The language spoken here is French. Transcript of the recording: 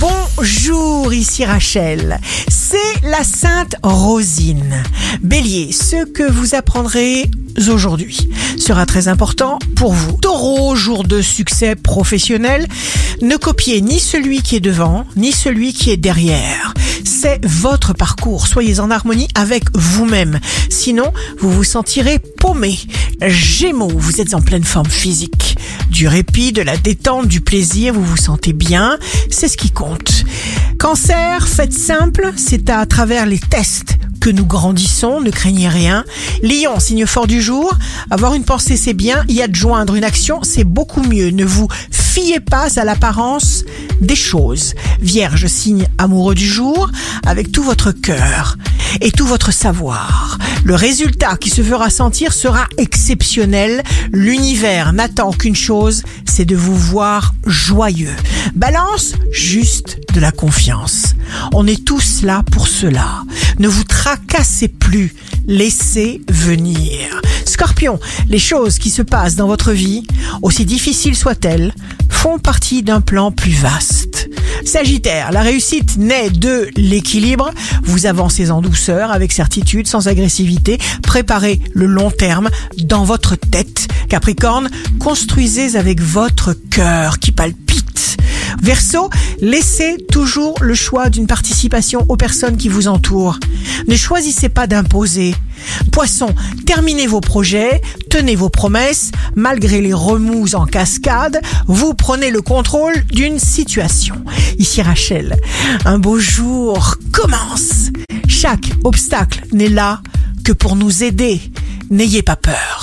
Bonjour, ici Rachel. C'est la Sainte Rosine. Bélier, ce que vous apprendrez aujourd'hui sera très important pour vous. Taureau, jour de succès professionnel, ne copiez ni celui qui est devant, ni celui qui est derrière. C'est votre parcours. Soyez en harmonie avec vous-même. Sinon, vous vous sentirez paumé. Gémeaux, vous êtes en pleine forme physique. Du répit, de la détente, du plaisir, vous vous sentez bien. C'est ce qui compte. Cancer, faites simple, c'est à travers les tests que nous grandissons, ne craignez rien. Lion, signe fort du jour, avoir une pensée c'est bien, y adjoindre une action c'est beaucoup mieux. Ne vous fiez pas à l'apparence des choses. Vierge, signe amoureux du jour, avec tout votre cœur et tout votre savoir. Le résultat qui se fera sentir sera exceptionnel. L'univers n'attend qu'une chose, c'est de vous voir joyeux. Balance, juste de la confiance. On est tous là pour cela. Ne vous tracassez plus. Laissez venir. Scorpion, les choses qui se passent dans votre vie, aussi difficiles soient-elles, font partie d'un plan plus vaste. Sagittaire, la réussite naît de l'équilibre. Vous avancez en douceur, avec certitude, sans agressivité. Préparez le long terme dans votre tête. Capricorne, construisez avec votre cœur qui palpite. Verseau, laissez toujours le choix d'une participation aux personnes qui vous entourent. Ne choisissez pas d'imposer. Poisson, terminez vos projets, tenez vos promesses, malgré les remous en cascade, vous prenez le contrôle d'une situation. Ici Rachel, un beau jour commence. Chaque obstacle n'est là que pour nous aider. N'ayez pas peur.